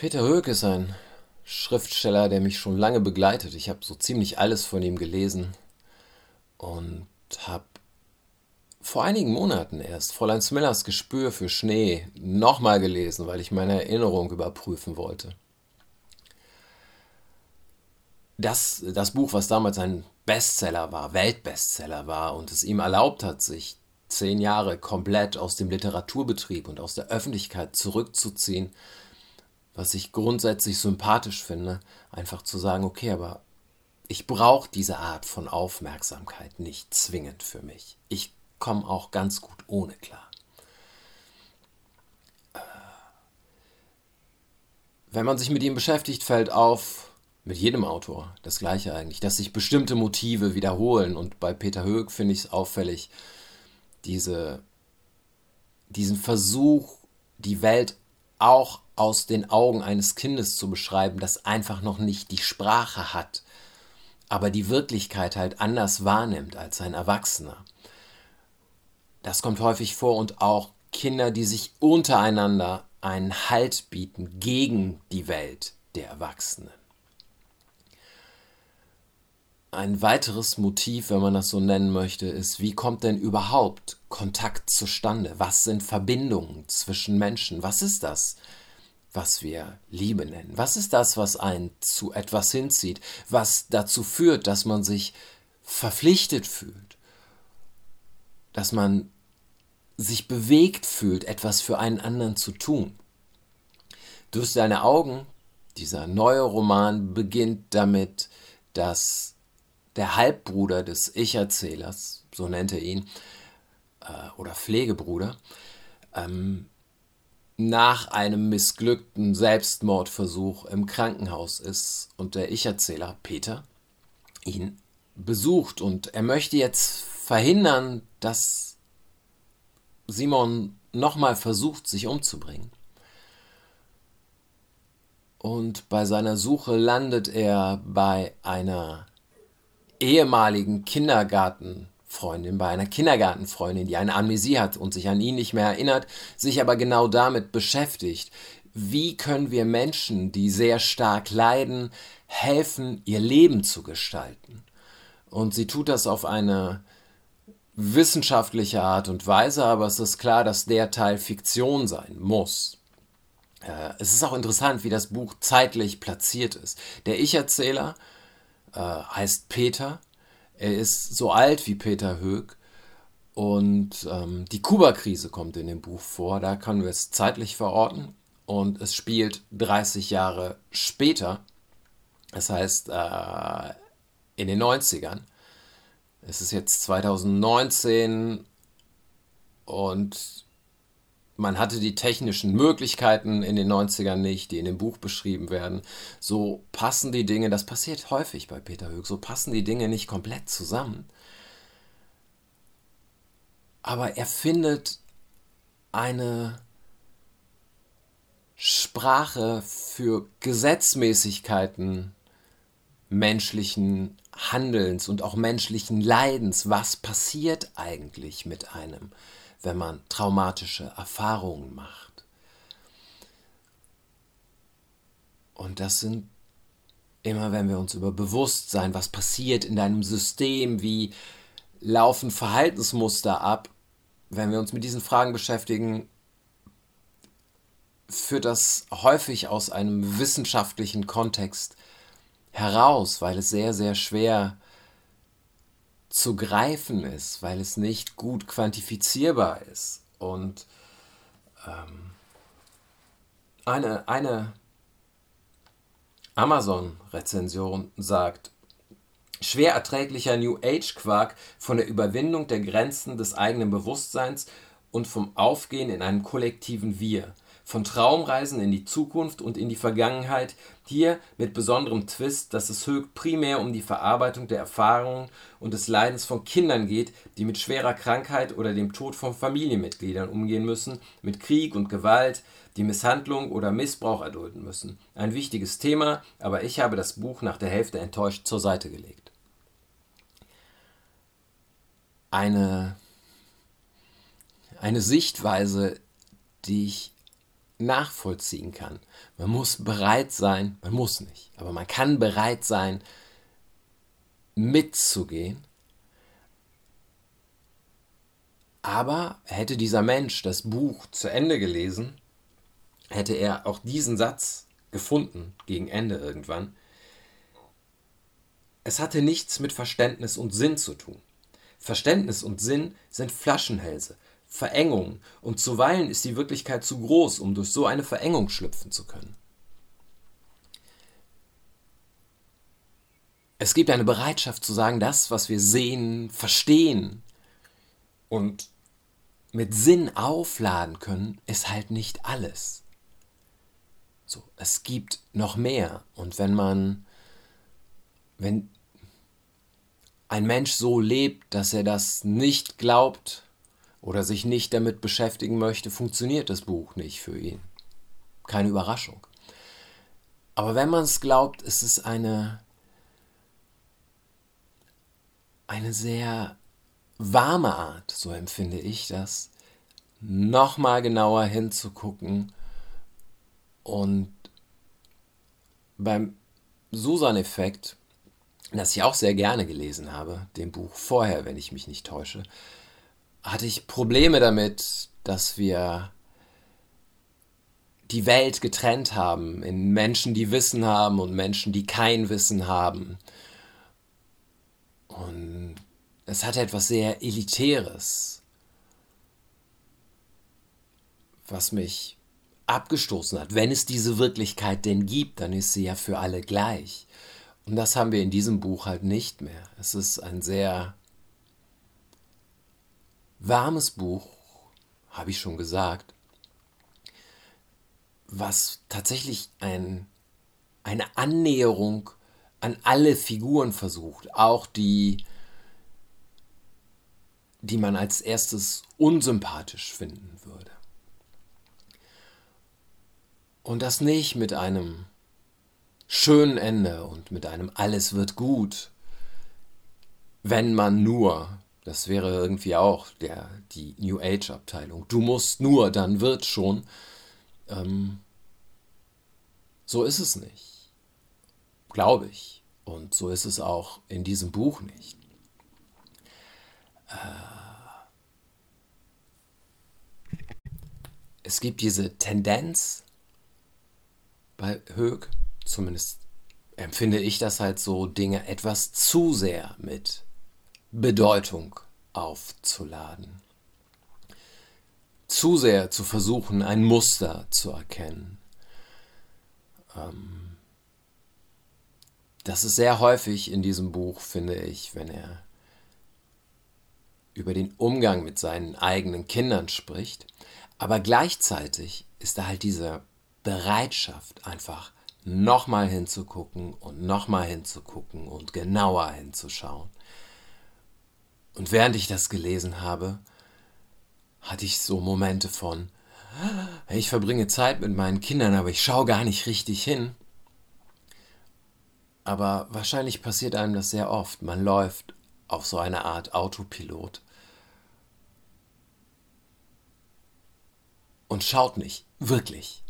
Peter Höck ist ein Schriftsteller, der mich schon lange begleitet. Ich habe so ziemlich alles von ihm gelesen und habe vor einigen Monaten erst Fräulein Smillers Gespür für Schnee nochmal gelesen, weil ich meine Erinnerung überprüfen wollte. Das, das Buch, was damals ein Bestseller war, Weltbestseller war und es ihm erlaubt hat, sich zehn Jahre komplett aus dem Literaturbetrieb und aus der Öffentlichkeit zurückzuziehen, was ich grundsätzlich sympathisch finde, einfach zu sagen, okay, aber ich brauche diese Art von Aufmerksamkeit nicht zwingend für mich. Ich komme auch ganz gut ohne klar. Äh, wenn man sich mit ihm beschäftigt, fällt auf, mit jedem Autor das gleiche eigentlich, dass sich bestimmte Motive wiederholen. Und bei Peter Höck finde ich es auffällig, diese, diesen Versuch, die Welt auch aus den Augen eines Kindes zu beschreiben, das einfach noch nicht die Sprache hat, aber die Wirklichkeit halt anders wahrnimmt als ein Erwachsener. Das kommt häufig vor und auch Kinder, die sich untereinander einen Halt bieten gegen die Welt der Erwachsenen. Ein weiteres Motiv, wenn man das so nennen möchte, ist, wie kommt denn überhaupt Kontakt zustande? Was sind Verbindungen zwischen Menschen? Was ist das, was wir Liebe nennen? Was ist das, was einen zu etwas hinzieht, was dazu führt, dass man sich verpflichtet fühlt, dass man sich bewegt fühlt, etwas für einen anderen zu tun? Durch seine Augen, dieser neue Roman beginnt damit, dass der Halbbruder des Ich-Erzählers, so nennt er ihn, äh, oder Pflegebruder, ähm, nach einem missglückten Selbstmordversuch im Krankenhaus ist und der Ich-Erzähler Peter ihn besucht und er möchte jetzt verhindern, dass Simon nochmal versucht, sich umzubringen. Und bei seiner Suche landet er bei einer ehemaligen Kindergartenfreundin, bei einer Kindergartenfreundin, die eine Amnesie hat und sich an ihn nicht mehr erinnert, sich aber genau damit beschäftigt. Wie können wir Menschen, die sehr stark leiden, helfen, ihr Leben zu gestalten? Und sie tut das auf eine wissenschaftliche Art und Weise, aber es ist klar, dass der Teil Fiktion sein muss. Äh, es ist auch interessant, wie das Buch zeitlich platziert ist. Der Ich-Erzähler äh, heißt Peter. Er ist so alt wie Peter Höck. Und ähm, die Kuba-Krise kommt in dem Buch vor. Da können wir es zeitlich verorten. Und es spielt 30 Jahre später. Das heißt, äh, in den 90ern. Es ist jetzt 2019 und man hatte die technischen Möglichkeiten in den 90ern nicht, die in dem Buch beschrieben werden. So passen die Dinge, das passiert häufig bei Peter Höck, so passen die Dinge nicht komplett zusammen. Aber er findet eine Sprache für Gesetzmäßigkeiten menschlichen Handelns und auch menschlichen Leidens. Was passiert eigentlich mit einem? Wenn man traumatische Erfahrungen macht. Und das sind immer, wenn wir uns über Bewusstsein, was passiert in deinem System, wie laufen Verhaltensmuster ab, wenn wir uns mit diesen Fragen beschäftigen, führt das häufig aus einem wissenschaftlichen Kontext heraus, weil es sehr, sehr schwer ist zu greifen ist, weil es nicht gut quantifizierbar ist. Und ähm, eine, eine Amazon-Rezension sagt, schwer erträglicher New Age-Quark von der Überwindung der Grenzen des eigenen Bewusstseins und vom Aufgehen in einem kollektiven Wir von Traumreisen in die Zukunft und in die Vergangenheit, hier mit besonderem Twist, dass es Höck primär um die Verarbeitung der Erfahrungen und des Leidens von Kindern geht, die mit schwerer Krankheit oder dem Tod von Familienmitgliedern umgehen müssen, mit Krieg und Gewalt, die Misshandlung oder Missbrauch erdulden müssen. Ein wichtiges Thema, aber ich habe das Buch nach der Hälfte enttäuscht zur Seite gelegt. Eine, eine Sichtweise, die ich nachvollziehen kann. Man muss bereit sein, man muss nicht, aber man kann bereit sein, mitzugehen. Aber hätte dieser Mensch das Buch zu Ende gelesen, hätte er auch diesen Satz gefunden gegen Ende irgendwann. Es hatte nichts mit Verständnis und Sinn zu tun. Verständnis und Sinn sind Flaschenhälse, Verengungen, und zuweilen ist die Wirklichkeit zu groß, um durch so eine Verengung schlüpfen zu können. Es gibt eine Bereitschaft zu sagen, das, was wir sehen, verstehen und mit Sinn aufladen können, ist halt nicht alles. So, es gibt noch mehr. Und wenn man, wenn ein Mensch so lebt, dass er das nicht glaubt, oder sich nicht damit beschäftigen möchte, funktioniert das Buch nicht für ihn. Keine Überraschung. Aber wenn man es glaubt, ist es eine, eine sehr warme Art, so empfinde ich das, nochmal genauer hinzugucken und beim Susan-Effekt, das ich auch sehr gerne gelesen habe, dem Buch vorher, wenn ich mich nicht täusche, hatte ich Probleme damit, dass wir die Welt getrennt haben in Menschen, die Wissen haben und Menschen, die kein Wissen haben. Und es hatte etwas sehr Elitäres, was mich abgestoßen hat. Wenn es diese Wirklichkeit denn gibt, dann ist sie ja für alle gleich. Und das haben wir in diesem Buch halt nicht mehr. Es ist ein sehr warmes Buch, habe ich schon gesagt, was tatsächlich ein, eine Annäherung an alle Figuren versucht, auch die, die man als erstes unsympathisch finden würde. Und das nicht mit einem schönen Ende und mit einem alles wird gut, wenn man nur das wäre irgendwie auch der, die New Age-Abteilung. Du musst nur, dann wird schon. Ähm, so ist es nicht. Glaube ich. Und so ist es auch in diesem Buch nicht. Äh, es gibt diese Tendenz bei Höck, zumindest empfinde ich das halt so, Dinge etwas zu sehr mit Bedeutung aufzuladen. Zu sehr zu versuchen, ein Muster zu erkennen. Ähm, das ist sehr häufig in diesem Buch, finde ich, wenn er über den Umgang mit seinen eigenen Kindern spricht. Aber gleichzeitig ist da halt diese Bereitschaft, einfach nochmal hinzugucken und nochmal hinzugucken und genauer hinzuschauen. Und während ich das gelesen habe, hatte ich so Momente von, ich verbringe Zeit mit meinen Kindern, aber ich schaue gar nicht richtig hin. Aber wahrscheinlich passiert einem das sehr oft. Man läuft auf so eine Art Autopilot und schaut nicht, wirklich.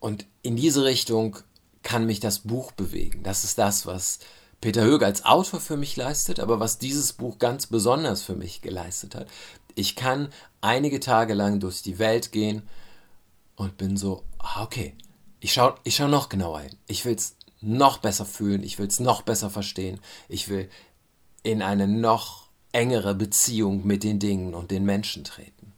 Und in diese Richtung kann mich das Buch bewegen. Das ist das, was Peter Höeg als Autor für mich leistet, aber was dieses Buch ganz besonders für mich geleistet hat. Ich kann einige Tage lang durch die Welt gehen und bin so, ah, okay, ich schaue ich schau noch genauer hin. Ich will es noch besser fühlen, ich will es noch besser verstehen, ich will in eine noch engere Beziehung mit den Dingen und den Menschen treten.